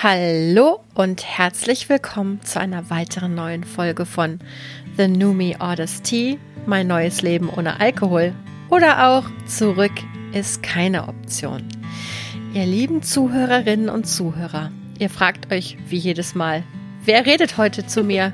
Hallo und herzlich willkommen zu einer weiteren neuen Folge von The New Me Orders Tea, mein neues Leben ohne Alkohol oder auch Zurück ist keine Option. Ihr lieben Zuhörerinnen und Zuhörer, ihr fragt euch wie jedes Mal, wer redet heute zu mir?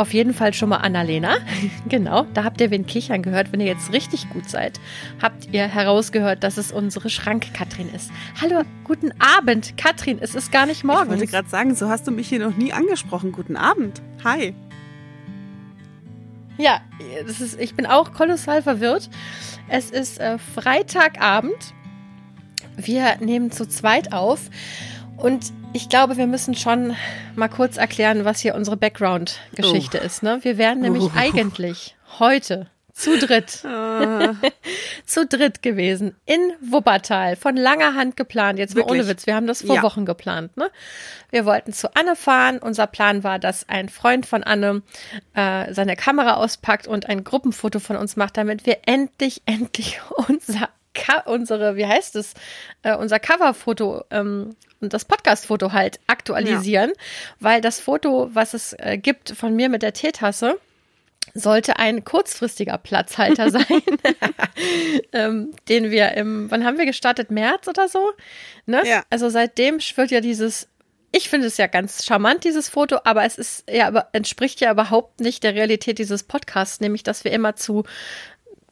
Auf jeden Fall schon mal Annalena. genau, da habt ihr wen kichern gehört. Wenn ihr jetzt richtig gut seid, habt ihr herausgehört, dass es unsere Schrank-Katrin ist. Hallo, guten Abend, Katrin. Es ist gar nicht morgen. Ich wollte gerade sagen, so hast du mich hier noch nie angesprochen. Guten Abend. Hi. Ja, das ist, ich bin auch kolossal verwirrt. Es ist äh, Freitagabend. Wir nehmen zu zweit auf. Und ich glaube, wir müssen schon mal kurz erklären, was hier unsere Background-Geschichte oh. ist. Ne? Wir wären nämlich oh. eigentlich heute zu dritt. Ah. zu dritt gewesen. In Wuppertal. Von langer Hand geplant. Jetzt mal ohne Witz. Wir haben das vor ja. Wochen geplant. Ne? Wir wollten zu Anne fahren. Unser Plan war, dass ein Freund von Anne äh, seine Kamera auspackt und ein Gruppenfoto von uns macht, damit wir endlich, endlich unser unsere, wie heißt es, äh, unser Coverfoto ähm, und das Podcast-Foto halt aktualisieren, ja. weil das Foto, was es äh, gibt von mir mit der Teetasse, sollte ein kurzfristiger Platzhalter sein, ähm, den wir im, wann haben wir gestartet? März oder so? Ne? Ja. Also seitdem schwirrt ja dieses ich finde es ja ganz charmant, dieses Foto, aber es ist ja, entspricht ja überhaupt nicht der Realität dieses Podcasts, nämlich, dass wir immer zu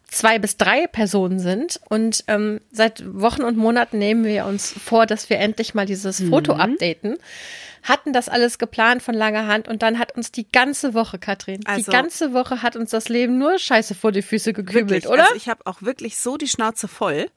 zwei bis drei Personen sind. Und ähm, seit Wochen und Monaten nehmen wir uns vor, dass wir endlich mal dieses mhm. Foto updaten. Hatten das alles geplant von langer Hand und dann hat uns die ganze Woche, Katrin, also, die ganze Woche hat uns das Leben nur Scheiße vor die Füße gekübelt, wirklich, oder? Also ich habe auch wirklich so die Schnauze voll.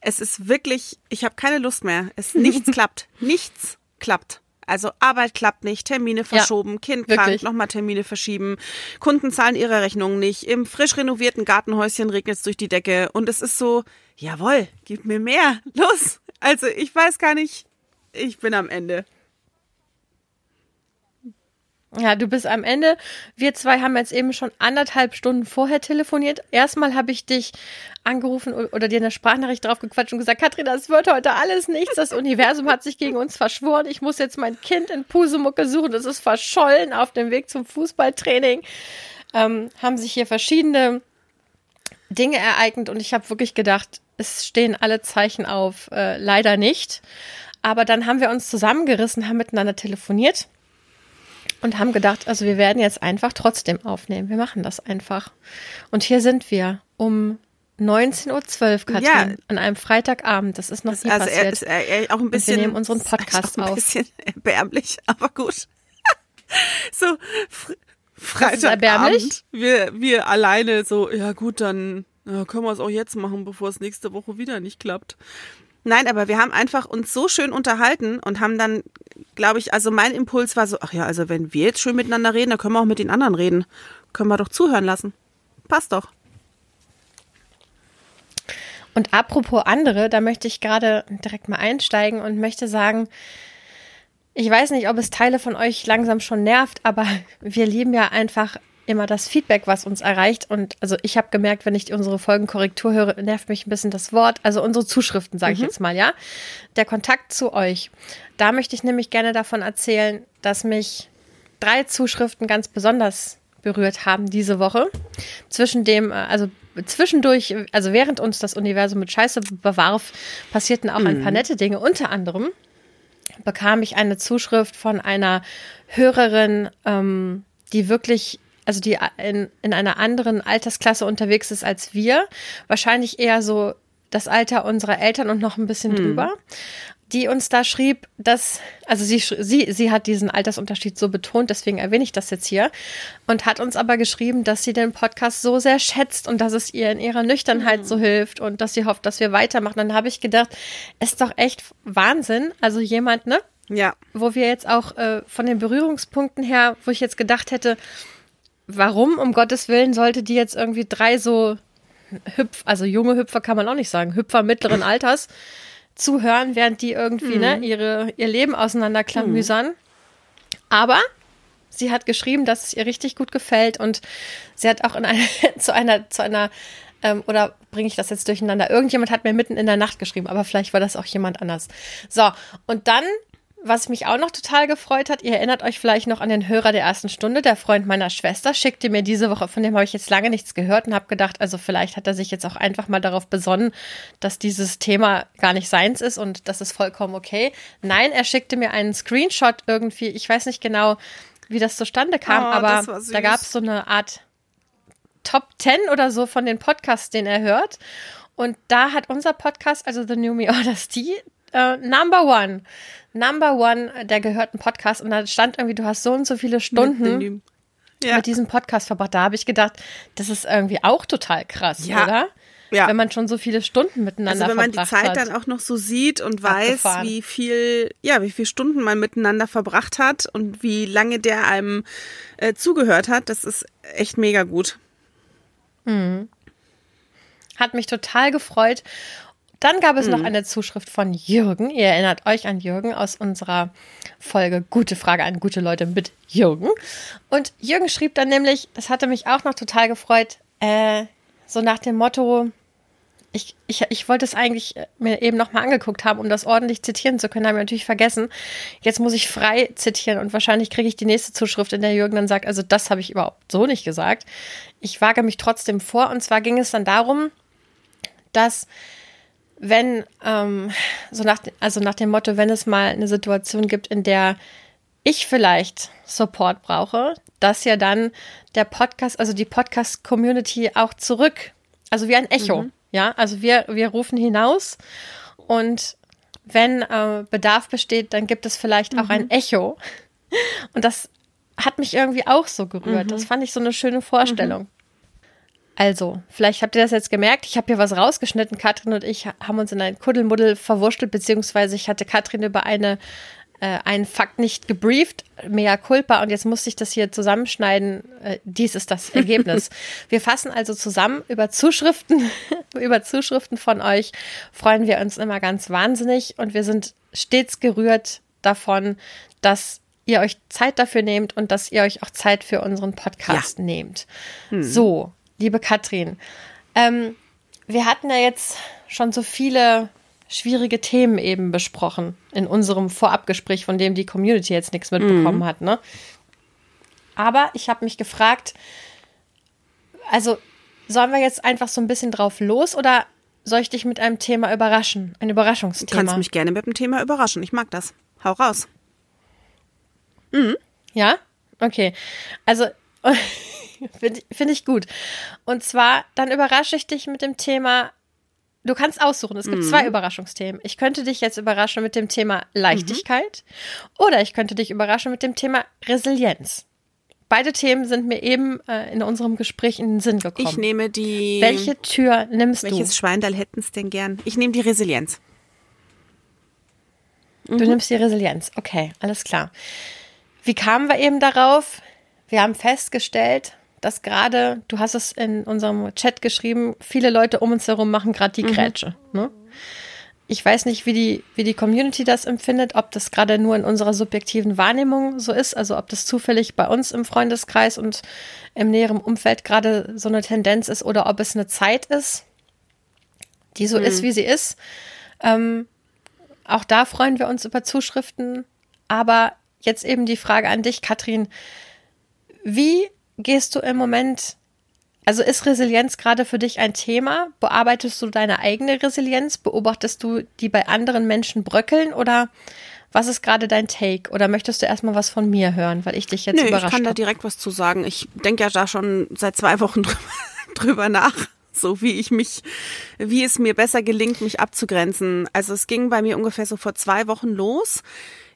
Es ist wirklich, ich habe keine Lust mehr. Es nichts klappt. Nichts klappt. Also Arbeit klappt nicht, Termine verschoben, ja, Kind krank, nochmal Termine verschieben, Kunden zahlen ihre Rechnungen nicht, im frisch renovierten Gartenhäuschen regnet es durch die Decke. Und es ist so, jawohl, gib mir mehr, los. Also ich weiß gar nicht, ich bin am Ende. Ja, du bist am Ende. Wir zwei haben jetzt eben schon anderthalb Stunden vorher telefoniert. Erstmal habe ich dich angerufen oder dir eine Sprachnachricht drauf gequatscht und gesagt, Katrin, das wird heute alles nichts. Das Universum hat sich gegen uns verschworen. Ich muss jetzt mein Kind in Pusemucke suchen. Das ist verschollen auf dem Weg zum Fußballtraining. Ähm, haben sich hier verschiedene Dinge ereignet und ich habe wirklich gedacht, es stehen alle Zeichen auf. Äh, leider nicht. Aber dann haben wir uns zusammengerissen, haben miteinander telefoniert und haben gedacht, also wir werden jetzt einfach trotzdem aufnehmen. Wir machen das einfach. Und hier sind wir um 19.12 Uhr, Katrin, ja. an einem Freitagabend. Das ist noch das, nie also passiert. Er ist er, auch ein bisschen, und wir nehmen unseren Podcast auf. Ein bisschen erbärmlich, aber gut. so, Freitagabend. Wir, wir alleine so, ja gut, dann ja, können wir es auch jetzt machen, bevor es nächste Woche wieder nicht klappt. Nein, aber wir haben einfach uns so schön unterhalten und haben dann, glaube ich, also mein Impuls war so, ach ja, also wenn wir jetzt schön miteinander reden, dann können wir auch mit den anderen reden. Können wir doch zuhören lassen. Passt doch. Und apropos andere, da möchte ich gerade direkt mal einsteigen und möchte sagen, ich weiß nicht, ob es Teile von euch langsam schon nervt, aber wir lieben ja einfach immer das Feedback, was uns erreicht. Und also ich habe gemerkt, wenn ich unsere Folgenkorrektur höre, nervt mich ein bisschen das Wort. Also unsere Zuschriften, sage ich mhm. jetzt mal, ja. Der Kontakt zu euch. Da möchte ich nämlich gerne davon erzählen, dass mich drei Zuschriften ganz besonders berührt haben diese Woche. Zwischen dem, äh, also zwischendurch, also während uns das Universum mit Scheiße bewarf, passierten auch mhm. ein paar nette Dinge. Unter anderem bekam ich eine Zuschrift von einer Hörerin, ähm, die wirklich also die in, in einer anderen Altersklasse unterwegs ist als wir, wahrscheinlich eher so das Alter unserer Eltern und noch ein bisschen hm. drüber, die uns da schrieb, dass, also sie, sie, sie hat diesen Altersunterschied so betont, deswegen erwähne ich das jetzt hier, und hat uns aber geschrieben, dass sie den Podcast so sehr schätzt und dass es ihr in ihrer Nüchternheit mhm. so hilft und dass sie hofft, dass wir weitermachen. Dann habe ich gedacht, ist doch echt Wahnsinn. Also jemand, ne? Ja. Wo wir jetzt auch äh, von den Berührungspunkten her, wo ich jetzt gedacht hätte, warum um Gottes Willen sollte die jetzt irgendwie drei so Hüpf, also junge Hüpfer kann man auch nicht sagen, Hüpfer mittleren Alters zuhören, während die irgendwie ne, mhm. ne, ihre, ihr Leben auseinanderklamüsern. Mhm. Aber sie hat geschrieben, dass es ihr richtig gut gefällt und sie hat auch in eine, zu einer, zu einer, ähm, oder bringe ich das jetzt durcheinander? Irgendjemand hat mir mitten in der Nacht geschrieben, aber vielleicht war das auch jemand anders. So, und dann was mich auch noch total gefreut hat, ihr erinnert euch vielleicht noch an den Hörer der ersten Stunde, der Freund meiner Schwester, schickte mir diese Woche, von dem habe ich jetzt lange nichts gehört und habe gedacht, also vielleicht hat er sich jetzt auch einfach mal darauf besonnen, dass dieses Thema gar nicht seins ist und das ist vollkommen okay. Nein, er schickte mir einen Screenshot irgendwie, ich weiß nicht genau, wie das zustande kam, oh, aber da gab es so eine Art Top 10 oder so von den Podcasts, den er hört. Und da hat unser Podcast, also The New Me Orders, die äh, Number One Number One der gehörten Podcast und da stand irgendwie, du hast so und so viele Stunden ja. mit diesem Podcast verbracht. Da habe ich gedacht, das ist irgendwie auch total krass, ja. oder? Ja. Wenn man schon so viele Stunden miteinander Also wenn man die Zeit hat. dann auch noch so sieht und weiß, Abgefahren. wie viel, ja, wie viele Stunden man miteinander verbracht hat und wie lange der einem äh, zugehört hat, das ist echt mega gut. Mhm. Hat mich total gefreut. Dann gab es mhm. noch eine Zuschrift von Jürgen. Ihr erinnert euch an Jürgen aus unserer Folge Gute Frage an gute Leute mit Jürgen. Und Jürgen schrieb dann nämlich, das hatte mich auch noch total gefreut, äh, so nach dem Motto, ich, ich, ich wollte es eigentlich mir eben nochmal angeguckt haben, um das ordentlich zitieren zu können, habe ich natürlich vergessen. Jetzt muss ich frei zitieren und wahrscheinlich kriege ich die nächste Zuschrift, in der Jürgen dann sagt, also das habe ich überhaupt so nicht gesagt. Ich wage mich trotzdem vor und zwar ging es dann darum, dass wenn, ähm, so nach, also nach dem Motto, wenn es mal eine Situation gibt, in der ich vielleicht Support brauche, dass ja dann der Podcast, also die Podcast-Community auch zurück, also wie ein Echo, mhm. ja, also wir, wir rufen hinaus und wenn äh, Bedarf besteht, dann gibt es vielleicht mhm. auch ein mhm. Echo. Und das hat mich irgendwie auch so gerührt. Mhm. Das fand ich so eine schöne Vorstellung. Also, vielleicht habt ihr das jetzt gemerkt. Ich habe hier was rausgeschnitten. Katrin und ich haben uns in ein Kuddelmuddel verwurschtelt, beziehungsweise ich hatte Katrin über eine, äh, einen Fakt nicht gebrieft, mea culpa, und jetzt musste ich das hier zusammenschneiden. Äh, dies ist das Ergebnis. wir fassen also zusammen über Zuschriften, über Zuschriften von euch freuen wir uns immer ganz wahnsinnig und wir sind stets gerührt davon, dass ihr euch Zeit dafür nehmt und dass ihr euch auch Zeit für unseren Podcast ja. nehmt. Hm. So, liebe Katrin, ähm, wir hatten ja jetzt schon so viele schwierige Themen eben besprochen in unserem Vorabgespräch, von dem die Community jetzt nichts mitbekommen mhm. hat. Ne? Aber ich habe mich gefragt, also sollen wir jetzt einfach so ein bisschen drauf los oder soll ich dich mit einem Thema überraschen? Ein Überraschungsthema. Du kannst mich gerne mit dem Thema überraschen. Ich mag das. Hau raus. Mhm. Ja? Okay. Also Finde find ich gut. Und zwar, dann überrasche ich dich mit dem Thema. Du kannst aussuchen. Es gibt mhm. zwei Überraschungsthemen. Ich könnte dich jetzt überraschen mit dem Thema Leichtigkeit mhm. oder ich könnte dich überraschen mit dem Thema Resilienz. Beide Themen sind mir eben äh, in unserem Gespräch in den Sinn gekommen. Ich nehme die. Welche Tür nimmst welches du? Welches Schweindal hätten es denn gern? Ich nehme die Resilienz. Du mhm. nimmst die Resilienz. Okay, alles klar. Wie kamen wir eben darauf? Wir haben festgestellt, dass gerade, du hast es in unserem Chat geschrieben, viele Leute um uns herum machen gerade die mhm. Grätsche. Ne? Ich weiß nicht, wie die, wie die Community das empfindet, ob das gerade nur in unserer subjektiven Wahrnehmung so ist, also ob das zufällig bei uns im Freundeskreis und im näheren Umfeld gerade so eine Tendenz ist oder ob es eine Zeit ist, die so mhm. ist, wie sie ist. Ähm, auch da freuen wir uns über Zuschriften. Aber jetzt eben die Frage an dich, Katrin. Wie gehst du im Moment, also ist Resilienz gerade für dich ein Thema? Bearbeitest du deine eigene Resilienz? Beobachtest du die bei anderen Menschen bröckeln oder was ist gerade dein Take? Oder möchtest du erstmal was von mir hören, weil ich dich jetzt Nö, überrascht Ich kann da direkt was zu sagen. Ich denke ja da schon seit zwei Wochen drüber, drüber nach so wie ich mich, wie es mir besser gelingt, mich abzugrenzen. Also es ging bei mir ungefähr so vor zwei Wochen los.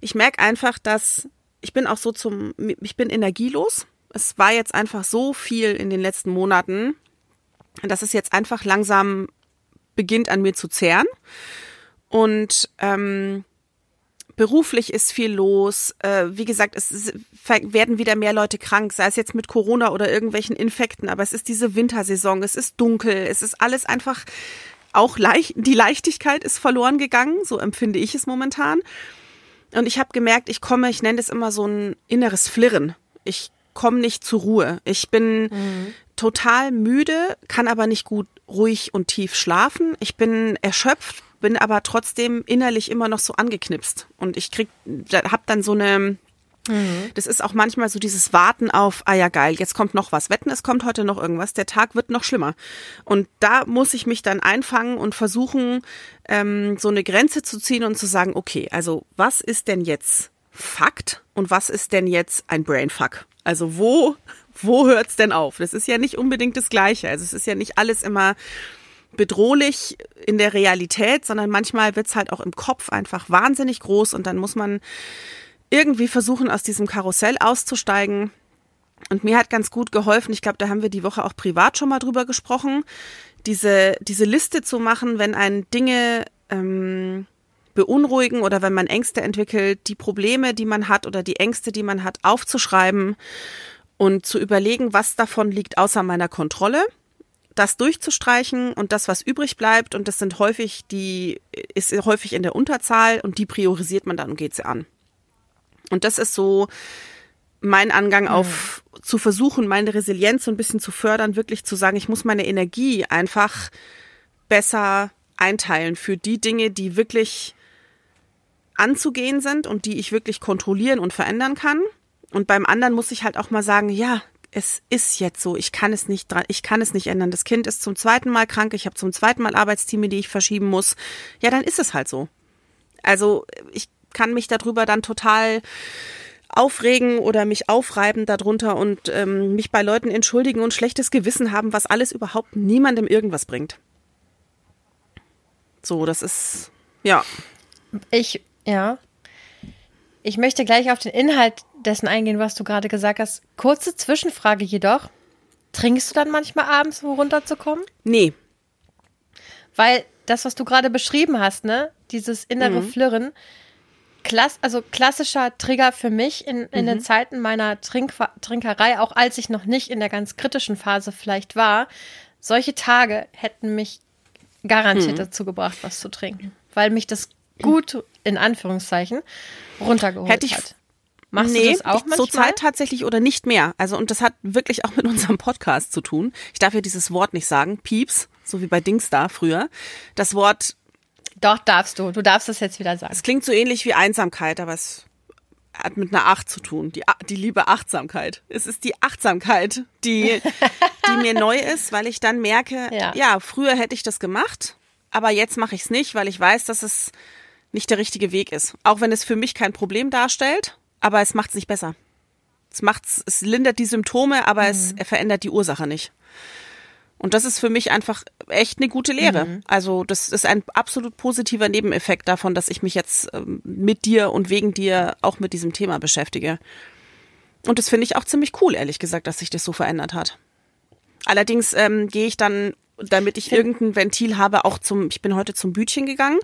Ich merke einfach, dass ich bin auch so zum, ich bin energielos es war jetzt einfach so viel in den letzten Monaten, dass es jetzt einfach langsam beginnt an mir zu zehren. Und ähm, beruflich ist viel los. Äh, wie gesagt, es werden wieder mehr Leute krank, sei es jetzt mit Corona oder irgendwelchen Infekten, aber es ist diese Wintersaison, es ist dunkel, es ist alles einfach auch leicht, die Leichtigkeit ist verloren gegangen, so empfinde ich es momentan. Und ich habe gemerkt, ich komme, ich nenne es immer so ein inneres Flirren. Ich komme nicht zur Ruhe. Ich bin mhm. total müde, kann aber nicht gut ruhig und tief schlafen. Ich bin erschöpft, bin aber trotzdem innerlich immer noch so angeknipst. Und ich krieg, hab dann so eine, mhm. das ist auch manchmal so dieses Warten auf, ah ja geil, jetzt kommt noch was. Wetten, es kommt heute noch irgendwas, der Tag wird noch schlimmer. Und da muss ich mich dann einfangen und versuchen, ähm, so eine Grenze zu ziehen und zu sagen, okay, also was ist denn jetzt Fakt und was ist denn jetzt ein Brainfuck? Also wo, wo hört's denn auf? Das ist ja nicht unbedingt das Gleiche. Also es ist ja nicht alles immer bedrohlich in der Realität, sondern manchmal wird's halt auch im Kopf einfach wahnsinnig groß und dann muss man irgendwie versuchen, aus diesem Karussell auszusteigen. Und mir hat ganz gut geholfen, ich glaube, da haben wir die Woche auch privat schon mal drüber gesprochen, diese, diese Liste zu machen, wenn einen Dinge ähm, beunruhigen oder wenn man Ängste entwickelt, die Probleme, die man hat oder die Ängste, die man hat, aufzuschreiben und zu überlegen, was davon liegt außer meiner Kontrolle, das durchzustreichen und das, was übrig bleibt, und das sind häufig die, ist häufig in der Unterzahl und die priorisiert man dann und geht sie an. Und das ist so mein Angang mhm. auf zu versuchen, meine Resilienz so ein bisschen zu fördern, wirklich zu sagen, ich muss meine Energie einfach besser einteilen für die Dinge, die wirklich anzugehen sind und die ich wirklich kontrollieren und verändern kann. Und beim anderen muss ich halt auch mal sagen, ja, es ist jetzt so, ich kann es nicht ich kann es nicht ändern. Das Kind ist zum zweiten Mal krank, ich habe zum zweiten Mal Arbeitsteame, die ich verschieben muss. Ja, dann ist es halt so. Also, ich kann mich darüber dann total aufregen oder mich aufreiben darunter und ähm, mich bei Leuten entschuldigen und schlechtes Gewissen haben, was alles überhaupt niemandem irgendwas bringt. So, das ist ja. Ich ja. Ich möchte gleich auf den Inhalt dessen eingehen, was du gerade gesagt hast. Kurze Zwischenfrage jedoch. Trinkst du dann manchmal abends, um runterzukommen? Nee. Weil das, was du gerade beschrieben hast, ne, dieses innere mhm. Flirren, klass also klassischer Trigger für mich in, in mhm. den Zeiten meiner Trink Trinkerei, auch als ich noch nicht in der ganz kritischen Phase vielleicht war. Solche Tage hätten mich garantiert mhm. dazu gebracht, was zu trinken, weil mich das gut, in Anführungszeichen, runtergeholt Hätte ich, hat. Machst nee, du das auch manchmal? zur Zeit tatsächlich oder nicht mehr. Also und das hat wirklich auch mit unserem Podcast zu tun. Ich darf ja dieses Wort nicht sagen, Pieps, so wie bei Dingsda früher. Das Wort Doch darfst du, du darfst es jetzt wieder sagen. Es klingt so ähnlich wie Einsamkeit, aber es hat mit einer Acht zu tun, die, die liebe Achtsamkeit. Es ist die Achtsamkeit, die, die mir neu ist, weil ich dann merke, ja. ja, früher hätte ich das gemacht, aber jetzt mache ich es nicht, weil ich weiß, dass es nicht der richtige Weg ist. Auch wenn es für mich kein Problem darstellt, aber es macht es nicht besser. Es macht's, es lindert die Symptome, aber mhm. es verändert die Ursache nicht. Und das ist für mich einfach echt eine gute Lehre. Mhm. Also das ist ein absolut positiver Nebeneffekt davon, dass ich mich jetzt ähm, mit dir und wegen dir auch mit diesem Thema beschäftige. Und das finde ich auch ziemlich cool, ehrlich gesagt, dass sich das so verändert hat. Allerdings ähm, gehe ich dann damit ich irgendein Ventil habe, auch zum, ich bin heute zum Bütchen gegangen.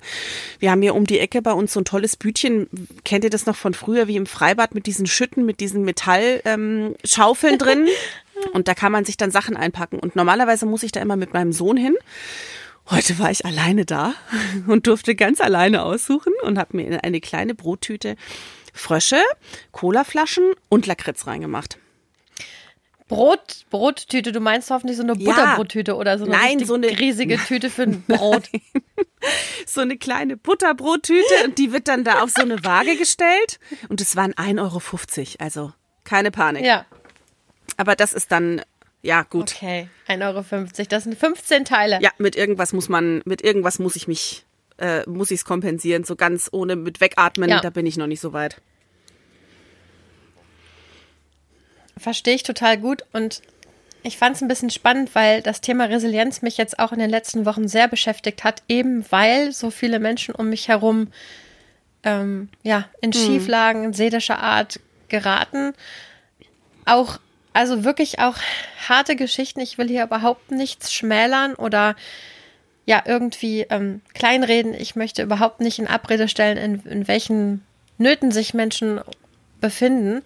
Wir haben hier um die Ecke bei uns so ein tolles Bütchen. Kennt ihr das noch von früher, wie im Freibad mit diesen Schütten, mit diesen Metallschaufeln ähm, drin? Und da kann man sich dann Sachen einpacken. Und normalerweise muss ich da immer mit meinem Sohn hin. Heute war ich alleine da und durfte ganz alleine aussuchen und habe mir in eine kleine Brottüte Frösche, Colaflaschen und Lakritz reingemacht. Brot, Brottüte, du meinst hoffentlich so eine ja. Butterbrottüte oder so eine, Nein, so eine riesige Tüte für ein Brot. so eine kleine Butterbrottüte und die wird dann da auf so eine Waage gestellt und es waren 1,50 Euro, also keine Panik. Ja. Aber das ist dann, ja gut. Okay, 1,50 Euro, das sind 15 Teile. Ja, mit irgendwas muss man, mit irgendwas muss ich mich, äh, muss ich es kompensieren, so ganz ohne mit wegatmen, ja. da bin ich noch nicht so weit. Verstehe ich total gut und ich fand es ein bisschen spannend, weil das Thema Resilienz mich jetzt auch in den letzten Wochen sehr beschäftigt hat, eben weil so viele Menschen um mich herum ähm, ja, in mhm. Schieflagen seelischer Art geraten. Auch, also wirklich auch harte Geschichten. Ich will hier überhaupt nichts schmälern oder ja, irgendwie ähm, kleinreden. Ich möchte überhaupt nicht in Abrede stellen, in, in welchen Nöten sich Menschen befinden.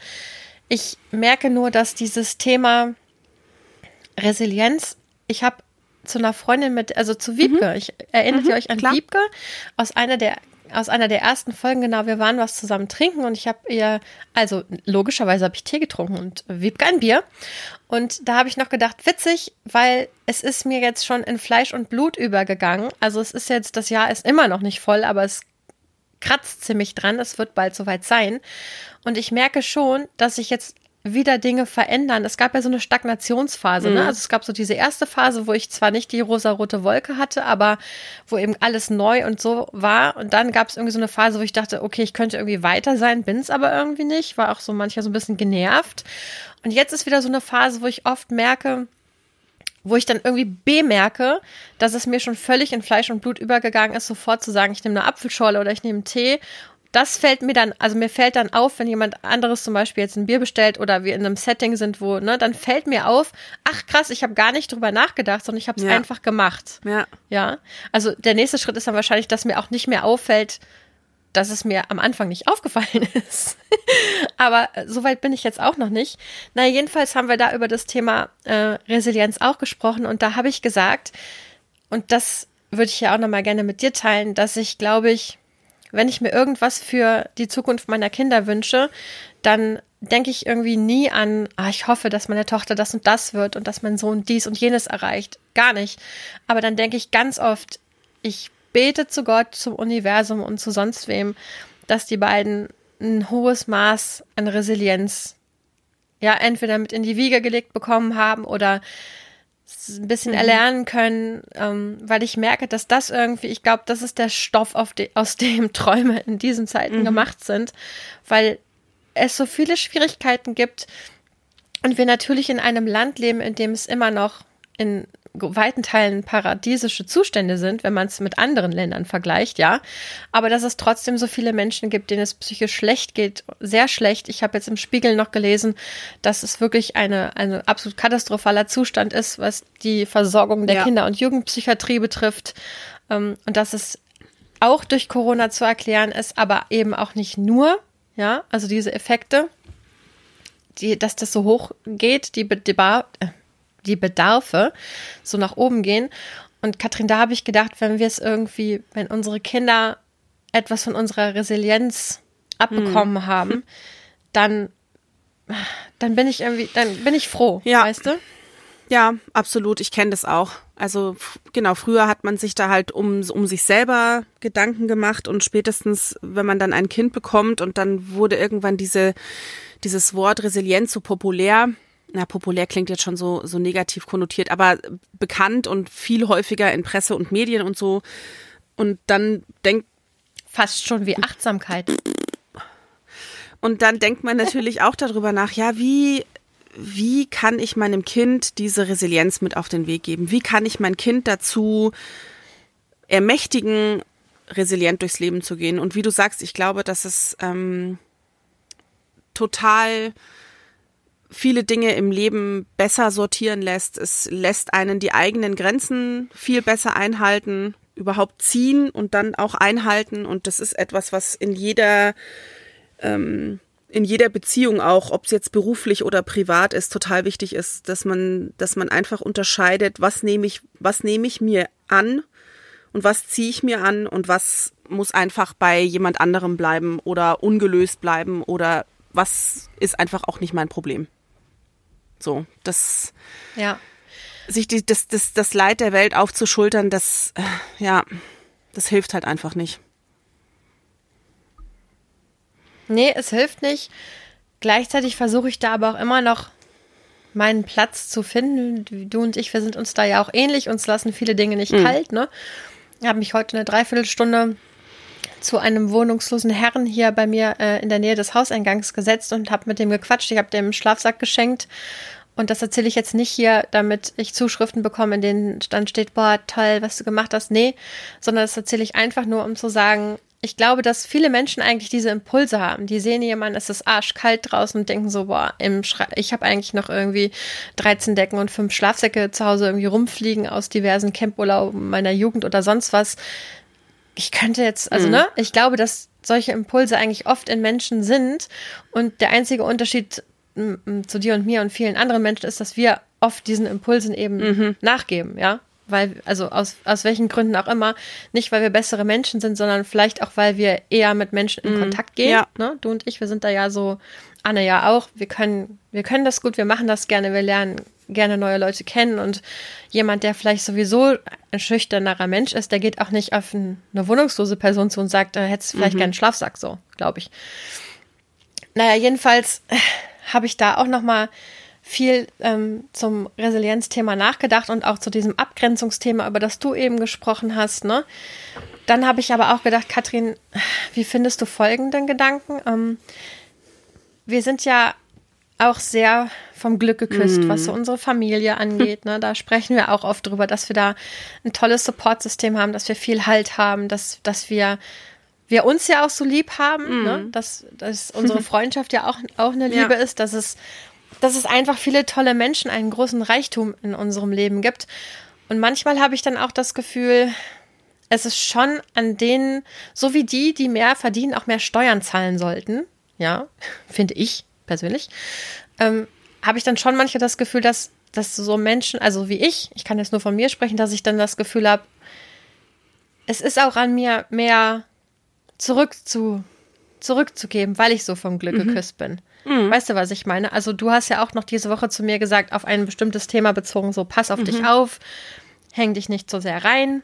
Ich merke nur, dass dieses Thema Resilienz, ich habe zu einer Freundin mit, also zu Wiebke, mhm. ich erinnert mhm, ihr euch an klar. Wiebke aus einer der aus einer der ersten Folgen, genau, wir waren was zusammen trinken und ich habe ihr, also logischerweise habe ich Tee getrunken und Wiebke ein Bier. Und da habe ich noch gedacht, witzig, weil es ist mir jetzt schon in Fleisch und Blut übergegangen. Also es ist jetzt, das Jahr ist immer noch nicht voll, aber es kratzt ziemlich dran, es wird bald soweit sein. Und ich merke schon, dass ich jetzt wieder Dinge verändern. Es gab ja so eine Stagnationsphase. Ne? Mhm. Ne? Also es gab so diese erste Phase, wo ich zwar nicht die rosa-rote Wolke hatte, aber wo eben alles neu und so war. Und dann gab es irgendwie so eine Phase, wo ich dachte, okay, ich könnte irgendwie weiter sein, bin es aber irgendwie nicht. War auch so manchmal so ein bisschen genervt. Und jetzt ist wieder so eine Phase, wo ich oft merke, wo ich dann irgendwie bemerke, dass es mir schon völlig in Fleisch und Blut übergegangen ist, sofort zu sagen, ich nehme eine Apfelschorle oder ich nehme einen Tee das fällt mir dann, also mir fällt dann auf, wenn jemand anderes zum Beispiel jetzt ein Bier bestellt oder wir in einem Setting sind, wo, ne, dann fällt mir auf, ach krass, ich habe gar nicht drüber nachgedacht, sondern ich habe es ja. einfach gemacht. Ja. Ja. Also der nächste Schritt ist dann wahrscheinlich, dass mir auch nicht mehr auffällt, dass es mir am Anfang nicht aufgefallen ist. Aber äh, so weit bin ich jetzt auch noch nicht. Na, jedenfalls haben wir da über das Thema äh, Resilienz auch gesprochen und da habe ich gesagt, und das würde ich ja auch nochmal gerne mit dir teilen, dass ich, glaube ich, wenn ich mir irgendwas für die Zukunft meiner Kinder wünsche, dann denke ich irgendwie nie an, ah, ich hoffe, dass meine Tochter das und das wird und dass mein Sohn dies und jenes erreicht. Gar nicht. Aber dann denke ich ganz oft, ich bete zu Gott, zum Universum und zu sonst wem, dass die beiden ein hohes Maß an Resilienz ja entweder mit in die Wiege gelegt bekommen haben oder ein bisschen mhm. erlernen können, ähm, weil ich merke, dass das irgendwie, ich glaube, das ist der Stoff, de, aus dem Träume in diesen Zeiten mhm. gemacht sind, weil es so viele Schwierigkeiten gibt und wir natürlich in einem Land leben, in dem es immer noch in weiten Teilen paradiesische Zustände sind, wenn man es mit anderen Ländern vergleicht, ja. Aber dass es trotzdem so viele Menschen gibt, denen es psychisch schlecht geht, sehr schlecht. Ich habe jetzt im Spiegel noch gelesen, dass es wirklich eine, eine absolut katastrophaler Zustand ist, was die Versorgung der ja. Kinder- und Jugendpsychiatrie betrifft. Ähm, und dass es auch durch Corona zu erklären ist, aber eben auch nicht nur, ja, also diese Effekte, die, dass das so hoch geht, die, die, äh, die Bedarfe so nach oben gehen. Und Katrin, da habe ich gedacht, wenn wir es irgendwie, wenn unsere Kinder etwas von unserer Resilienz abbekommen mhm. haben, dann, dann bin ich irgendwie, dann bin ich froh, ja. weißt du? Ja, absolut. Ich kenne das auch. Also genau, früher hat man sich da halt um, um sich selber Gedanken gemacht und spätestens, wenn man dann ein Kind bekommt und dann wurde irgendwann diese, dieses Wort Resilienz so populär, na, populär klingt jetzt schon so, so negativ konnotiert, aber bekannt und viel häufiger in Presse und Medien und so. Und dann denkt. Fast schon wie Achtsamkeit. Und dann denkt man natürlich auch darüber nach, ja, wie, wie kann ich meinem Kind diese Resilienz mit auf den Weg geben? Wie kann ich mein Kind dazu ermächtigen, resilient durchs Leben zu gehen? Und wie du sagst, ich glaube, dass es ähm, total viele Dinge im Leben besser sortieren lässt. Es lässt einen die eigenen Grenzen viel besser einhalten, überhaupt ziehen und dann auch einhalten. Und das ist etwas, was in jeder, ähm, in jeder Beziehung auch, ob es jetzt beruflich oder privat ist, total wichtig ist, dass man, dass man einfach unterscheidet, was nehme ich, was nehme ich mir an und was ziehe ich mir an und was muss einfach bei jemand anderem bleiben oder ungelöst bleiben oder was ist einfach auch nicht mein Problem. So, das. Ja. Sich die, das, das, das Leid der Welt aufzuschultern, das, äh, ja, das hilft halt einfach nicht. Nee, es hilft nicht. Gleichzeitig versuche ich da aber auch immer noch meinen Platz zu finden. Du und ich, wir sind uns da ja auch ähnlich. Uns lassen viele Dinge nicht mhm. kalt, ne? Ich habe mich heute eine Dreiviertelstunde zu einem wohnungslosen Herrn hier bei mir äh, in der Nähe des Hauseingangs gesetzt und habe mit dem gequatscht. Ich habe dem Schlafsack geschenkt. Und das erzähle ich jetzt nicht hier, damit ich Zuschriften bekomme, in denen dann steht, boah, toll, was du gemacht hast. Nee, sondern das erzähle ich einfach nur, um zu sagen, ich glaube, dass viele Menschen eigentlich diese Impulse haben. Die sehen jemanden, es ist arschkalt draußen und denken so, boah, ich habe eigentlich noch irgendwie 13 Decken und fünf Schlafsäcke zu Hause irgendwie rumfliegen aus diversen Campurlauben meiner Jugend oder sonst was ich könnte jetzt, also mhm. ne, ich glaube, dass solche Impulse eigentlich oft in Menschen sind und der einzige Unterschied zu dir und mir und vielen anderen Menschen ist, dass wir oft diesen Impulsen eben mhm. nachgeben, ja. weil, also aus, aus welchen Gründen auch immer, nicht weil wir bessere Menschen sind, sondern vielleicht auch, weil wir eher mit Menschen in mm, Kontakt gehen. Ja. Ne? Du und ich, wir sind da ja so, Anne ja auch, wir können, wir können das gut, wir machen das gerne, wir lernen gerne neue Leute kennen und jemand, der vielleicht sowieso ein schüchternerer Mensch ist, der geht auch nicht auf eine wohnungslose Person zu und sagt, da hättest du vielleicht mhm. gerne einen Schlafsack, so, glaube ich. Naja, jedenfalls habe ich da auch noch mal viel ähm, zum Resilienzthema nachgedacht und auch zu diesem Abgrenzungsthema, über das du eben gesprochen hast. Ne? Dann habe ich aber auch gedacht, Katrin, wie findest du folgenden Gedanken? Ähm, wir sind ja auch sehr vom Glück geküsst, mm. was so unsere Familie angeht. Ne? Da sprechen wir auch oft drüber, dass wir da ein tolles Supportsystem haben, dass wir viel Halt haben, dass, dass wir, wir uns ja auch so lieb haben, mm. ne? dass, dass unsere Freundschaft ja auch, auch eine Liebe ja. ist, dass es dass es einfach viele tolle Menschen, einen großen Reichtum in unserem Leben gibt. Und manchmal habe ich dann auch das Gefühl, es ist schon an denen, so wie die, die mehr verdienen, auch mehr Steuern zahlen sollten. Ja, finde ich persönlich. Ähm, habe ich dann schon manchmal das Gefühl, dass, dass so Menschen, also wie ich, ich kann jetzt nur von mir sprechen, dass ich dann das Gefühl habe, es ist auch an mir mehr zurück zu, zurückzugeben, weil ich so vom Glück mhm. geküsst bin. Mhm. Weißt du, was ich meine? Also du hast ja auch noch diese Woche zu mir gesagt, auf ein bestimmtes Thema bezogen, so pass auf mhm. dich auf, häng dich nicht so sehr rein.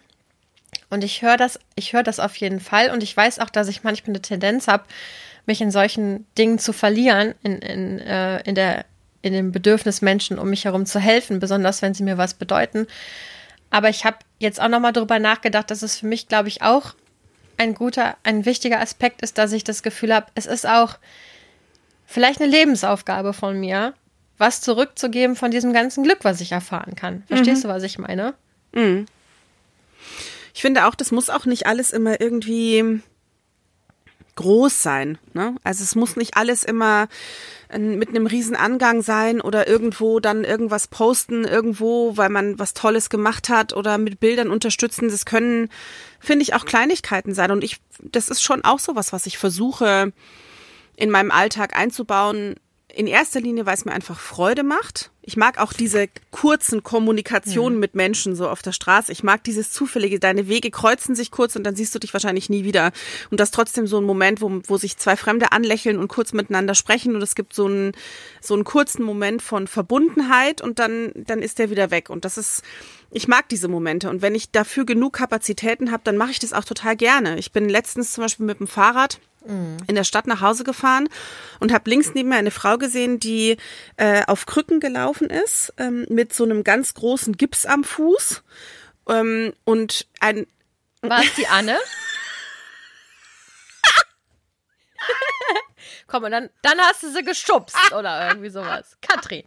Und ich höre das, ich höre das auf jeden Fall. Und ich weiß auch, dass ich manchmal eine Tendenz habe, mich in solchen Dingen zu verlieren, in, in, äh, in, der, in dem Bedürfnis Menschen um mich herum zu helfen, besonders wenn sie mir was bedeuten. Aber ich habe jetzt auch nochmal darüber nachgedacht, dass es für mich, glaube ich, auch ein guter, ein wichtiger Aspekt ist, dass ich das Gefühl habe, es ist auch vielleicht eine Lebensaufgabe von mir, was zurückzugeben von diesem ganzen Glück, was ich erfahren kann. Verstehst mhm. du, was ich meine? Mhm. Ich finde auch, das muss auch nicht alles immer irgendwie groß sein. Ne? Also es muss nicht alles immer mit einem riesen Angang sein oder irgendwo dann irgendwas posten, irgendwo, weil man was Tolles gemacht hat oder mit Bildern unterstützen. Das können, finde ich, auch Kleinigkeiten sein. Und ich, das ist schon auch sowas, was ich versuche, in meinem Alltag einzubauen. In erster Linie, weil es mir einfach Freude macht. Ich mag auch diese kurzen Kommunikationen mhm. mit Menschen so auf der Straße. Ich mag dieses zufällige, deine Wege kreuzen sich kurz und dann siehst du dich wahrscheinlich nie wieder. Und das trotzdem so ein Moment, wo, wo sich zwei Fremde anlächeln und kurz miteinander sprechen und es gibt so einen, so einen kurzen Moment von Verbundenheit und dann, dann ist der wieder weg. Und das ist, ich mag diese Momente und wenn ich dafür genug Kapazitäten habe, dann mache ich das auch total gerne. Ich bin letztens zum Beispiel mit dem Fahrrad. In der Stadt nach Hause gefahren und habe links neben mir eine Frau gesehen, die äh, auf Krücken gelaufen ist, ähm, mit so einem ganz großen Gips am Fuß. Ähm, und ein. War es die Anne? Komm, und dann, dann hast du sie geschubst oder irgendwie sowas. Katrin.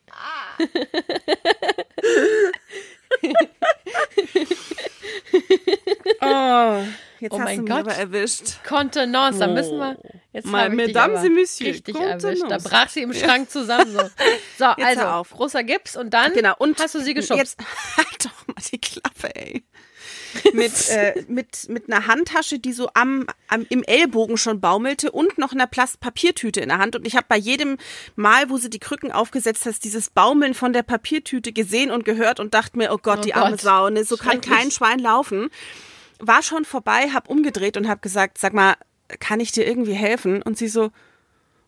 oh. Jetzt oh hast mein du Gott. aber erwischt. Contenance, da müssen wir. Jetzt Mal, Mesdames et Messieurs. Richtig erwischt. Da brach sie im Schrank zusammen. So, so also, auf. großer Gips und dann genau. und hast du sie geschubst. Jetzt, halt doch mal die Klappe, ey. mit, äh, mit, mit einer Handtasche, die so am, am, im Ellbogen schon baumelte und noch einer Plastpapiertüte in der Hand. Und ich habe bei jedem Mal, wo sie die Krücken aufgesetzt hat, dieses Baumeln von der Papiertüte gesehen und gehört und dachte mir, oh Gott, oh die arme Gott. Sau, ne, so kann kein Schwein laufen war schon vorbei, hab umgedreht und hab gesagt, sag mal, kann ich dir irgendwie helfen? Und sie so,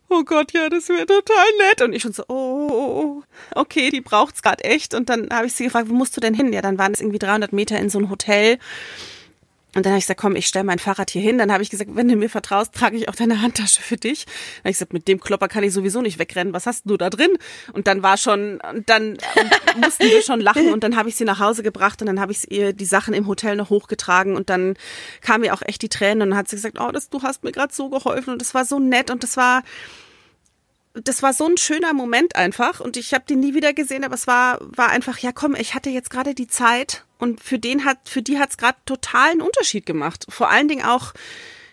oh Gott, ja, das wäre total nett. Und ich schon so, oh, okay, die braucht's gerade echt. Und dann habe ich sie gefragt, wo musst du denn hin? Ja, dann waren es irgendwie 300 Meter in so ein Hotel. Und dann habe ich gesagt, komm, ich stelle mein Fahrrad hier hin. Dann habe ich gesagt, wenn du mir vertraust, trage ich auch deine Handtasche für dich. Dann habe ich gesagt, mit dem Klopper kann ich sowieso nicht wegrennen. Was hast du da drin? Und dann war schon, dann mussten wir schon lachen. Und dann habe ich sie nach Hause gebracht und dann habe ich ihr die Sachen im Hotel noch hochgetragen. Und dann kam mir auch echt die Tränen und dann hat sie gesagt, oh, das, du hast mir gerade so geholfen und das war so nett und das war, das war so ein schöner Moment einfach und ich habe den nie wieder gesehen, aber es war war einfach ja komm, ich hatte jetzt gerade die Zeit und für den hat für die hat's gerade totalen Unterschied gemacht. Vor allen Dingen auch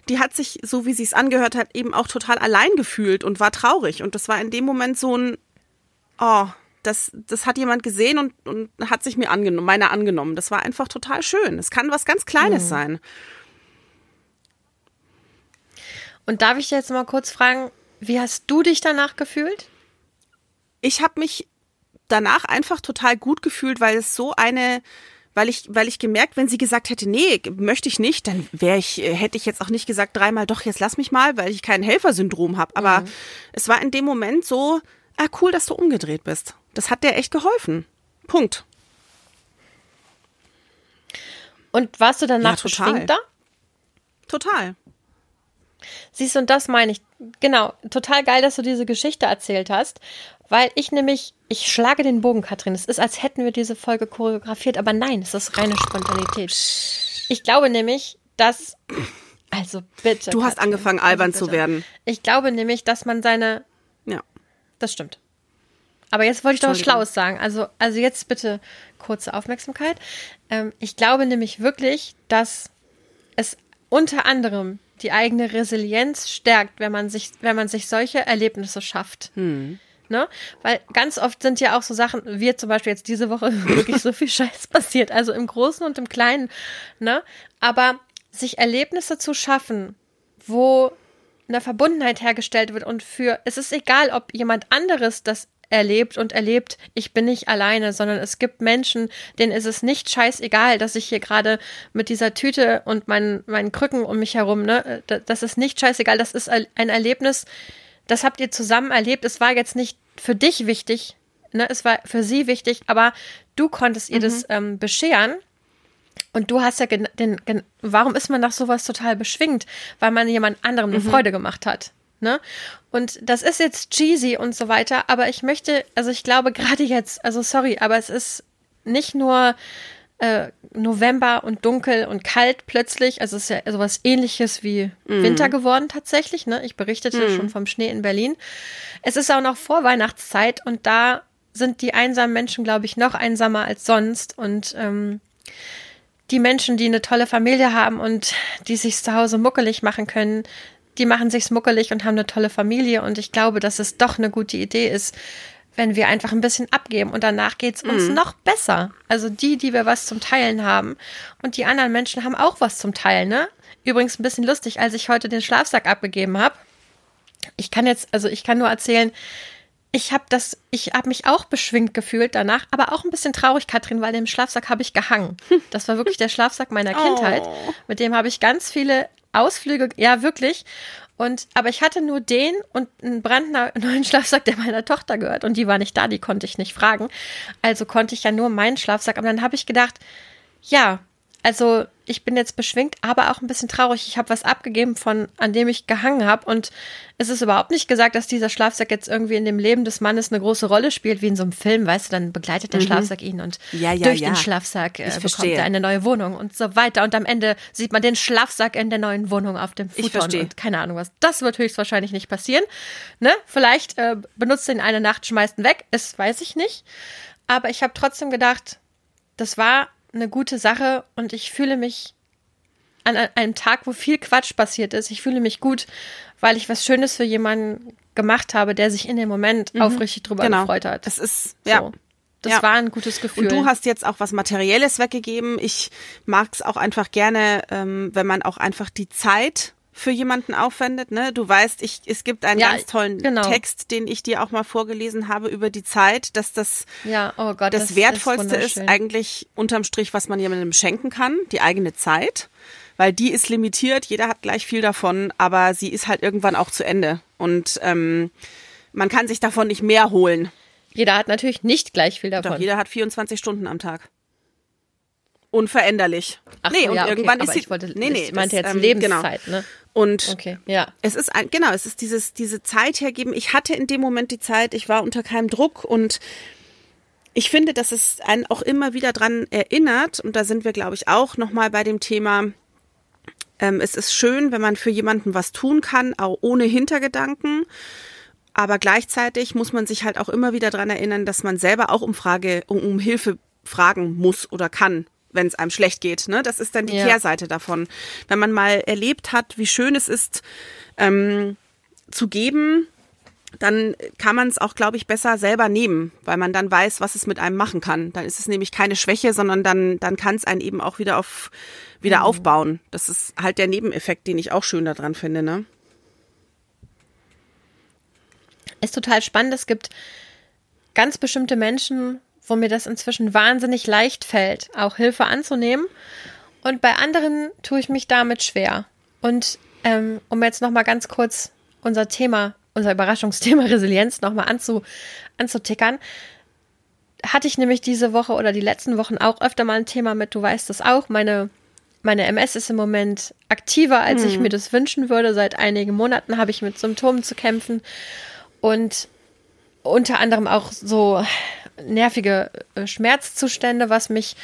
die hat sich so wie sie es angehört hat eben auch total allein gefühlt und war traurig und das war in dem Moment so ein oh, das das hat jemand gesehen und und hat sich mir angenommen, meiner angenommen. Das war einfach total schön. Es kann was ganz kleines mhm. sein. Und darf ich jetzt mal kurz fragen, wie hast du dich danach gefühlt? Ich habe mich danach einfach total gut gefühlt, weil es so eine weil ich, weil ich gemerkt, wenn sie gesagt hätte, nee, möchte ich nicht, dann wäre ich, äh, hätte ich jetzt auch nicht gesagt dreimal, doch, jetzt lass mich mal, weil ich kein Helfersyndrom habe. Aber mhm. es war in dem Moment so, ah, cool, dass du umgedreht bist. Das hat dir echt geholfen. Punkt. Und warst du danach ja, total. da? Total. Siehst du, und das meine ich. Genau, total geil, dass du diese Geschichte erzählt hast, weil ich nämlich, ich schlage den Bogen, Katrin. Es ist, als hätten wir diese Folge choreografiert, aber nein, es ist reine Spontanität. Ich glaube nämlich, dass, also bitte. Du hast Katrin, angefangen, albern also zu werden. Ich glaube nämlich, dass man seine. Ja. Das stimmt. Aber jetzt wollte ich doch was Schlaues sagen. Also, also jetzt bitte kurze Aufmerksamkeit. Ähm, ich glaube nämlich wirklich, dass es unter anderem die eigene Resilienz stärkt, wenn man sich, wenn man sich solche Erlebnisse schafft. Hm. Ne? Weil ganz oft sind ja auch so Sachen, wie zum Beispiel jetzt diese Woche wirklich so viel Scheiß passiert, also im Großen und im Kleinen, ne? Aber sich Erlebnisse zu schaffen, wo eine Verbundenheit hergestellt wird und für, es ist egal, ob jemand anderes das erlebt und erlebt, ich bin nicht alleine, sondern es gibt Menschen, denen ist es nicht scheißegal, dass ich hier gerade mit dieser Tüte und meinen, meinen Krücken um mich herum, ne, das ist nicht scheißegal, das ist ein Erlebnis, das habt ihr zusammen erlebt. Es war jetzt nicht für dich wichtig, ne? es war für sie wichtig, aber du konntest ihr mhm. das ähm, bescheren. Und du hast ja den, den, warum ist man nach sowas total beschwingt? Weil man jemand anderem eine mhm. Freude gemacht hat. Ne? Und das ist jetzt cheesy und so weiter, aber ich möchte, also ich glaube gerade jetzt, also sorry, aber es ist nicht nur äh, November und dunkel und kalt plötzlich. Also es ist ja sowas ähnliches wie mm. Winter geworden tatsächlich. Ne? Ich berichtete mm. schon vom Schnee in Berlin. Es ist auch noch vor Weihnachtszeit und da sind die einsamen Menschen, glaube ich, noch einsamer als sonst. Und ähm, die Menschen, die eine tolle Familie haben und die sich zu Hause muckelig machen können, die machen sich muckelig und haben eine tolle Familie. Und ich glaube, dass es doch eine gute Idee ist, wenn wir einfach ein bisschen abgeben und danach geht's uns mhm. noch besser. Also die, die wir was zum Teilen haben und die anderen Menschen haben auch was zum Teilen, ne? Übrigens ein bisschen lustig, als ich heute den Schlafsack abgegeben habe. Ich kann jetzt, also ich kann nur erzählen, ich habe das, ich habe mich auch beschwingt gefühlt danach, aber auch ein bisschen traurig, Katrin, weil im Schlafsack habe ich gehangen. Das war wirklich der Schlafsack meiner Kindheit. Oh. Mit dem habe ich ganz viele Ausflüge, ja wirklich. Und, aber ich hatte nur den und einen brandneuen Schlafsack, der meiner Tochter gehört. Und die war nicht da, die konnte ich nicht fragen. Also konnte ich ja nur meinen Schlafsack. Aber dann habe ich gedacht, ja, also ich bin jetzt beschwingt, aber auch ein bisschen traurig. Ich habe was abgegeben, von an dem ich gehangen habe. Und es ist überhaupt nicht gesagt, dass dieser Schlafsack jetzt irgendwie in dem Leben des Mannes eine große Rolle spielt, wie in so einem Film, weißt du, dann begleitet der mhm. Schlafsack ihn und ja, ja, durch ja. den Schlafsack äh, bekommt er eine neue Wohnung und so weiter. Und am Ende sieht man den Schlafsack in der neuen Wohnung auf dem Futon und keine Ahnung was. Das wird höchstwahrscheinlich nicht passieren. Ne? Vielleicht äh, benutzt ihn eine Nacht, schmeißt ihn weg. Das weiß ich nicht. Aber ich habe trotzdem gedacht, das war eine gute Sache und ich fühle mich an einem Tag, wo viel Quatsch passiert ist, ich fühle mich gut, weil ich was Schönes für jemanden gemacht habe, der sich in dem Moment mhm. aufrichtig drüber genau. gefreut hat. Das ist, ja. So. Das ja. war ein gutes Gefühl. Und du hast jetzt auch was Materielles weggegeben. Ich mag es auch einfach gerne, ähm, wenn man auch einfach die Zeit für jemanden aufwendet. Ne? Du weißt, ich, es gibt einen ja, ganz tollen genau. Text, den ich dir auch mal vorgelesen habe über die Zeit, dass das, ja, oh Gott, das, das Wertvollste ist, ist, eigentlich unterm Strich, was man jemandem schenken kann, die eigene Zeit. Weil die ist limitiert, jeder hat gleich viel davon, aber sie ist halt irgendwann auch zu Ende. Und ähm, man kann sich davon nicht mehr holen. Jeder hat natürlich nicht gleich viel davon. Doch, jeder hat 24 Stunden am Tag unveränderlich. Ach nee, so, und ja, irgendwann okay, ist sie, ich wollte, nee, nee, ich meinte das, jetzt ähm, Lebenszeit, genau. ne? Und okay, ja. es ist ein, genau, es ist dieses, diese Zeit hergeben. Ich hatte in dem Moment die Zeit, ich war unter keinem Druck und ich finde, dass es einen auch immer wieder dran erinnert, und da sind wir, glaube ich, auch nochmal bei dem Thema, ähm, es ist schön, wenn man für jemanden was tun kann, auch ohne Hintergedanken. Aber gleichzeitig muss man sich halt auch immer wieder dran erinnern, dass man selber auch um Frage, um, um Hilfe fragen muss oder kann wenn es einem schlecht geht. Ne? Das ist dann die ja. Kehrseite davon. Wenn man mal erlebt hat, wie schön es ist, ähm, zu geben, dann kann man es auch, glaube ich, besser selber nehmen, weil man dann weiß, was es mit einem machen kann. Dann ist es nämlich keine Schwäche, sondern dann, dann kann es einen eben auch wieder auf wieder mhm. aufbauen. Das ist halt der Nebeneffekt, den ich auch schön daran finde, ne? Ist total spannend. Es gibt ganz bestimmte Menschen, wo mir das inzwischen wahnsinnig leicht fällt, auch Hilfe anzunehmen. Und bei anderen tue ich mich damit schwer. Und ähm, um jetzt nochmal ganz kurz unser Thema, unser Überraschungsthema Resilienz nochmal anzu, anzutickern, hatte ich nämlich diese Woche oder die letzten Wochen auch öfter mal ein Thema mit, du weißt das auch, meine, meine MS ist im Moment aktiver, als hm. ich mir das wünschen würde. Seit einigen Monaten habe ich mit Symptomen zu kämpfen und unter anderem auch so nervige äh, Schmerzzustände, was mich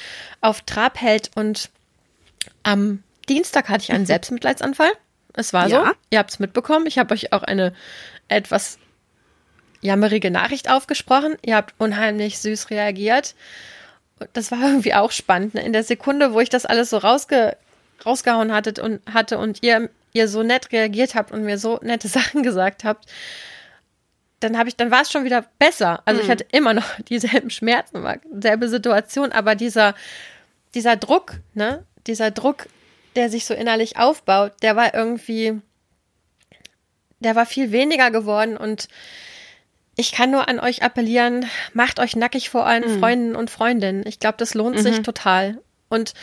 auf Trab hält. Und am Dienstag hatte ich einen Selbstmitleidsanfall. Es war ja. so. Ihr habt es mitbekommen. Ich habe euch auch eine etwas jammerige Nachricht aufgesprochen. Ihr habt unheimlich süß reagiert. Das war irgendwie auch spannend. Ne? In der Sekunde, wo ich das alles so rausge rausgehauen hattet und hatte und ihr, ihr so nett reagiert habt und mir so nette Sachen gesagt habt, dann habe ich, dann war es schon wieder besser. Also mhm. ich hatte immer noch dieselben Schmerzen, selbe Situation, aber dieser, dieser Druck, ne, dieser Druck, der sich so innerlich aufbaut, der war irgendwie, der war viel weniger geworden und ich kann nur an euch appellieren, macht euch nackig vor euren mhm. Freunden und Freundinnen. Ich glaube, das lohnt mhm. sich total. Und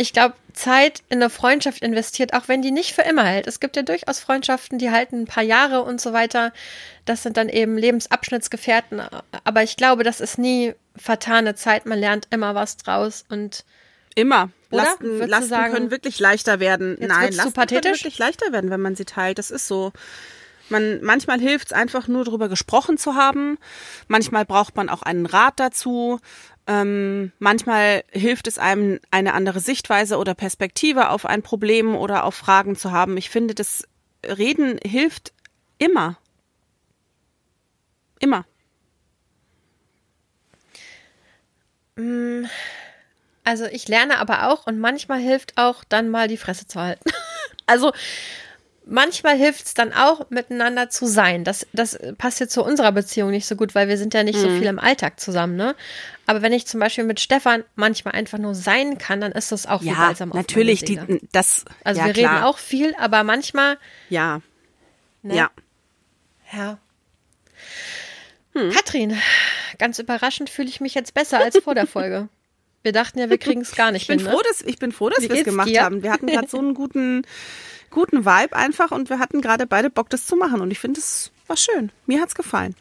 ich glaube, Zeit in eine Freundschaft investiert, auch wenn die nicht für immer hält. Es gibt ja durchaus Freundschaften, die halten ein paar Jahre und so weiter. Das sind dann eben Lebensabschnittsgefährten. Aber ich glaube, das ist nie vertane Zeit. Man lernt immer was draus und Immer. Oder? Lasten, Lasten sagen, können wirklich leichter werden. Nein, Lasten können wirklich leichter werden, wenn man sie teilt. Das ist so. Man, manchmal hilft es einfach nur darüber gesprochen zu haben. Manchmal braucht man auch einen Rat dazu. Ähm, manchmal hilft es einem, eine andere Sichtweise oder Perspektive auf ein Problem oder auf Fragen zu haben. Ich finde, das Reden hilft immer. Immer. Mm, also ich lerne aber auch und manchmal hilft auch dann mal die Fresse zu halten. also manchmal hilft es dann auch, miteinander zu sein. Das, das passt jetzt zu unserer Beziehung nicht so gut, weil wir sind ja nicht mhm. so viel im Alltag zusammen, ne? Aber wenn ich zum Beispiel mit Stefan manchmal einfach nur sein kann, dann ist das auch ja, balsam natürlich. Die, das, also ja, wir klar. reden auch viel, aber manchmal. Ja. Ne? Ja. Ja. Hm. Katrin, ganz überraschend fühle ich mich jetzt besser als vor der Folge. Wir dachten ja, wir kriegen es gar nicht ich bin hin. Froh, ne? dass, ich bin froh, dass wir es gemacht dir? haben. Wir hatten gerade so einen guten guten Vibe einfach und wir hatten gerade beide Bock, das zu machen. Und ich finde, es war schön. Mir hat es gefallen.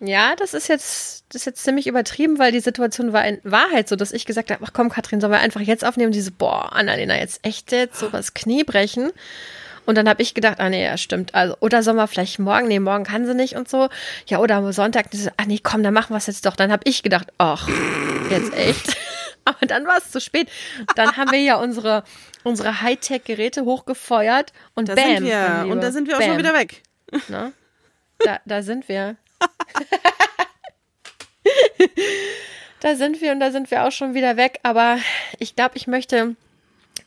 Ja, das ist jetzt, das ist jetzt ziemlich übertrieben, weil die Situation war in Wahrheit so, dass ich gesagt habe, ach komm, Katrin, sollen wir einfach jetzt aufnehmen? Und diese, boah, Annalena, jetzt echt jetzt so was Knie brechen. Und dann habe ich gedacht, ah nee, ja, stimmt. Also, oder sollen wir vielleicht morgen? Nee, morgen kann sie nicht und so. Ja, oder am Sonntag. Diese, ah nee, komm, dann machen wir es jetzt doch. Dann habe ich gedacht, ach, jetzt echt. Aber dann war es zu spät. Dann haben wir ja unsere, unsere Hightech-Geräte hochgefeuert und da bam. Sind wir. Und da sind wir auch bam. schon wieder weg. Na? Da, da sind wir. da sind wir und da sind wir auch schon wieder weg. Aber ich glaube, ich möchte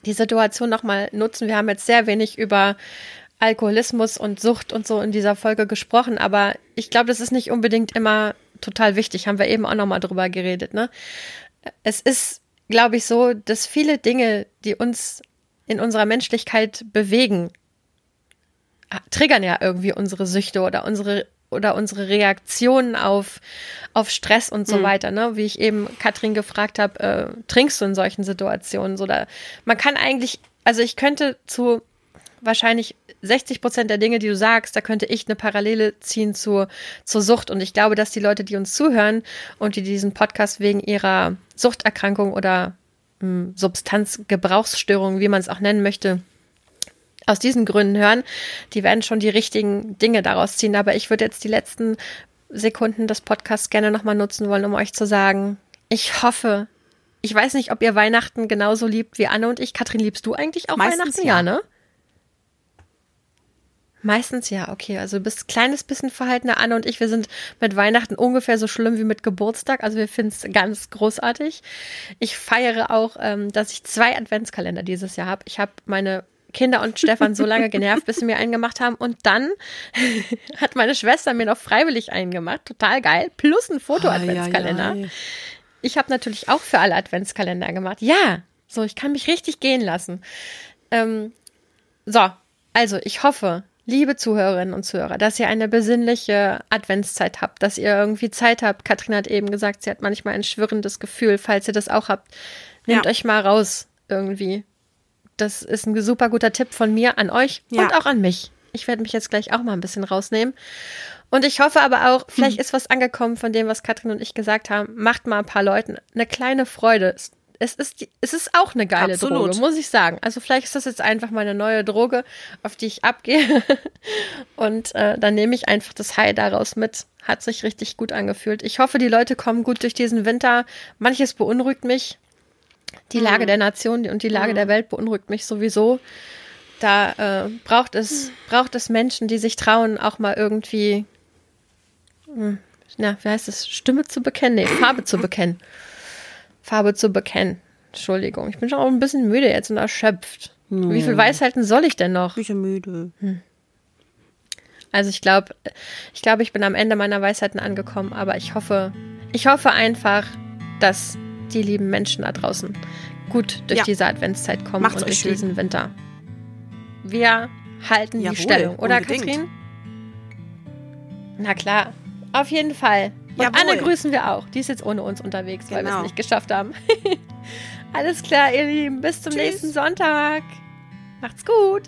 die Situation nochmal nutzen. Wir haben jetzt sehr wenig über Alkoholismus und Sucht und so in dieser Folge gesprochen, aber ich glaube, das ist nicht unbedingt immer total wichtig. Haben wir eben auch nochmal drüber geredet, ne? es ist, glaube ich, so, dass viele Dinge, die uns in unserer Menschlichkeit bewegen, triggern ja irgendwie unsere Süchte oder unsere oder unsere Reaktionen auf, auf Stress und so mhm. weiter, ne? Wie ich eben Katrin gefragt habe, äh, trinkst du in solchen Situationen? So, da, man kann eigentlich, also ich könnte zu wahrscheinlich 60 Prozent der Dinge, die du sagst, da könnte ich eine Parallele ziehen zur, zur Sucht. Und ich glaube, dass die Leute, die uns zuhören und die diesen Podcast wegen ihrer Suchterkrankung oder hm, Substanzgebrauchsstörung, wie man es auch nennen möchte, aus diesen Gründen hören, die werden schon die richtigen Dinge daraus ziehen. Aber ich würde jetzt die letzten Sekunden des Podcasts gerne nochmal nutzen wollen, um euch zu sagen, ich hoffe, ich weiß nicht, ob ihr Weihnachten genauso liebt wie Anne und ich. Katrin, liebst du eigentlich auch Meistens Weihnachten? Ja, ja ne? Meistens ja, okay. Also du bist ein kleines bisschen verhaltener. Anne und ich, wir sind mit Weihnachten ungefähr so schlimm wie mit Geburtstag. Also wir finden es ganz großartig. Ich feiere auch, ähm, dass ich zwei Adventskalender dieses Jahr habe. Ich habe meine Kinder und Stefan so lange genervt, bis sie mir einen gemacht haben. Und dann hat meine Schwester mir noch freiwillig einen gemacht. Total geil. Plus ein Foto-Adventskalender. Ich habe natürlich auch für alle Adventskalender gemacht. Ja, so, ich kann mich richtig gehen lassen. Ähm, so, also ich hoffe, liebe Zuhörerinnen und Zuhörer, dass ihr eine besinnliche Adventszeit habt, dass ihr irgendwie Zeit habt. Katrin hat eben gesagt, sie hat manchmal ein schwirrendes Gefühl. Falls ihr das auch habt, nehmt ja. euch mal raus irgendwie. Das ist ein super guter Tipp von mir an euch ja. und auch an mich. Ich werde mich jetzt gleich auch mal ein bisschen rausnehmen. Und ich hoffe aber auch, vielleicht hm. ist was angekommen von dem, was Katrin und ich gesagt haben. Macht mal ein paar Leuten eine kleine Freude es ist, es ist auch eine geile Absolut. Droge, muss ich sagen. Also vielleicht ist das jetzt einfach meine neue Droge, auf die ich abgehe. Und äh, dann nehme ich einfach das High daraus mit. Hat sich richtig gut angefühlt. Ich hoffe, die Leute kommen gut durch diesen Winter. Manches beunruhigt mich. Die mhm. Lage der Nation und die Lage mhm. der Welt beunruhigt mich sowieso. Da äh, braucht es, braucht es Menschen, die sich trauen, auch mal irgendwie, hm, na, wie heißt es, Stimme zu bekennen, nee, Farbe zu bekennen. Farbe zu bekennen. Entschuldigung, ich bin schon auch ein bisschen müde jetzt und erschöpft. Hm. Wie viel Weisheiten soll ich denn noch? Ich bin müde. Hm. Also ich glaube, ich glaube, ich bin am Ende meiner Weisheiten angekommen, aber ich hoffe, ich hoffe einfach, dass die lieben Menschen da draußen gut durch ja. diese Adventszeit kommen Macht's und durch schön. diesen Winter. Wir halten Jawohl, die Stellung, oder unbedingt. Katrin? Na klar, auf jeden Fall. Und Jawohl. Anne grüßen wir auch. Die ist jetzt ohne uns unterwegs, genau. weil wir es genau. nicht geschafft haben. Alles klar, ihr Lieben. Bis zum Tschüss. nächsten Sonntag. Macht's gut.